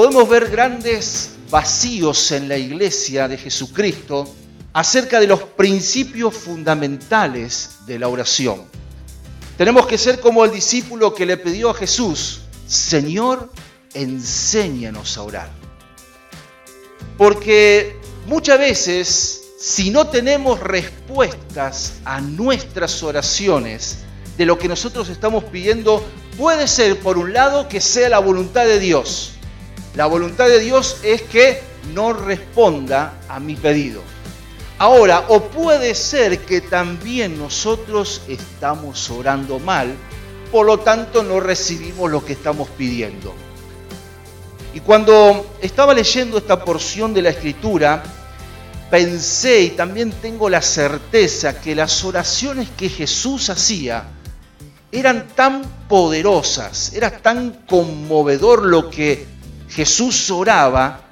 podemos ver grandes vacíos en la iglesia de Jesucristo acerca de los principios fundamentales de la oración. Tenemos que ser como el discípulo que le pidió a Jesús, Señor, enséñanos a orar. Porque muchas veces, si no tenemos respuestas a nuestras oraciones de lo que nosotros estamos pidiendo, puede ser, por un lado, que sea la voluntad de Dios. La voluntad de Dios es que no responda a mi pedido. Ahora, o puede ser que también nosotros estamos orando mal, por lo tanto no recibimos lo que estamos pidiendo. Y cuando estaba leyendo esta porción de la escritura, pensé y también tengo la certeza que las oraciones que Jesús hacía eran tan poderosas, era tan conmovedor lo que Jesús oraba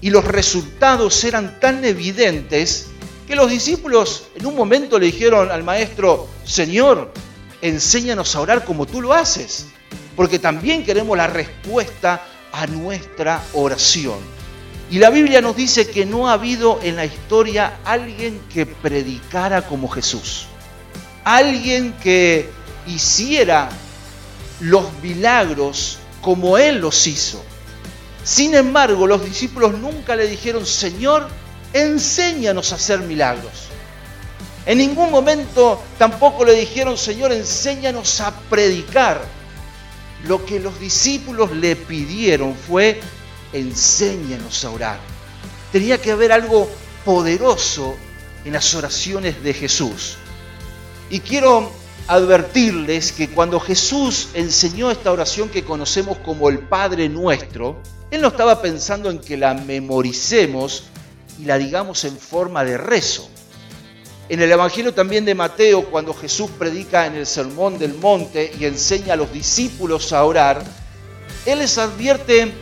y los resultados eran tan evidentes que los discípulos en un momento le dijeron al maestro, Señor, enséñanos a orar como tú lo haces, porque también queremos la respuesta a nuestra oración. Y la Biblia nos dice que no ha habido en la historia alguien que predicara como Jesús, alguien que hiciera los milagros como Él los hizo. Sin embargo, los discípulos nunca le dijeron, Señor, enséñanos a hacer milagros. En ningún momento tampoco le dijeron, Señor, enséñanos a predicar. Lo que los discípulos le pidieron fue, enséñanos a orar. Tenía que haber algo poderoso en las oraciones de Jesús. Y quiero advertirles que cuando Jesús enseñó esta oración que conocemos como el Padre Nuestro, Él no estaba pensando en que la memoricemos y la digamos en forma de rezo. En el Evangelio también de Mateo, cuando Jesús predica en el Sermón del Monte y enseña a los discípulos a orar, Él les advierte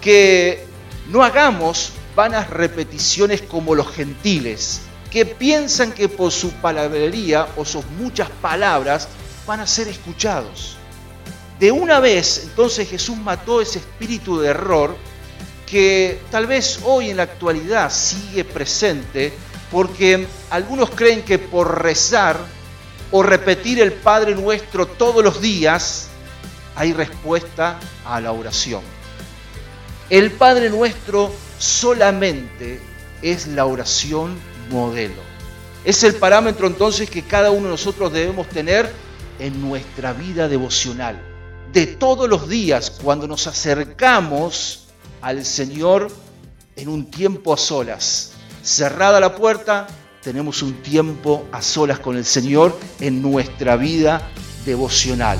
que no hagamos vanas repeticiones como los gentiles, que piensan que por su palabrería o sus muchas palabras van a ser escuchados. De una vez, entonces Jesús mató ese espíritu de error que tal vez hoy en la actualidad sigue presente porque algunos creen que por rezar o repetir el Padre Nuestro todos los días hay respuesta a la oración. El Padre Nuestro solamente es la oración modelo. Es el parámetro entonces que cada uno de nosotros debemos tener en nuestra vida devocional. De todos los días, cuando nos acercamos al Señor en un tiempo a solas. Cerrada la puerta, tenemos un tiempo a solas con el Señor en nuestra vida devocional.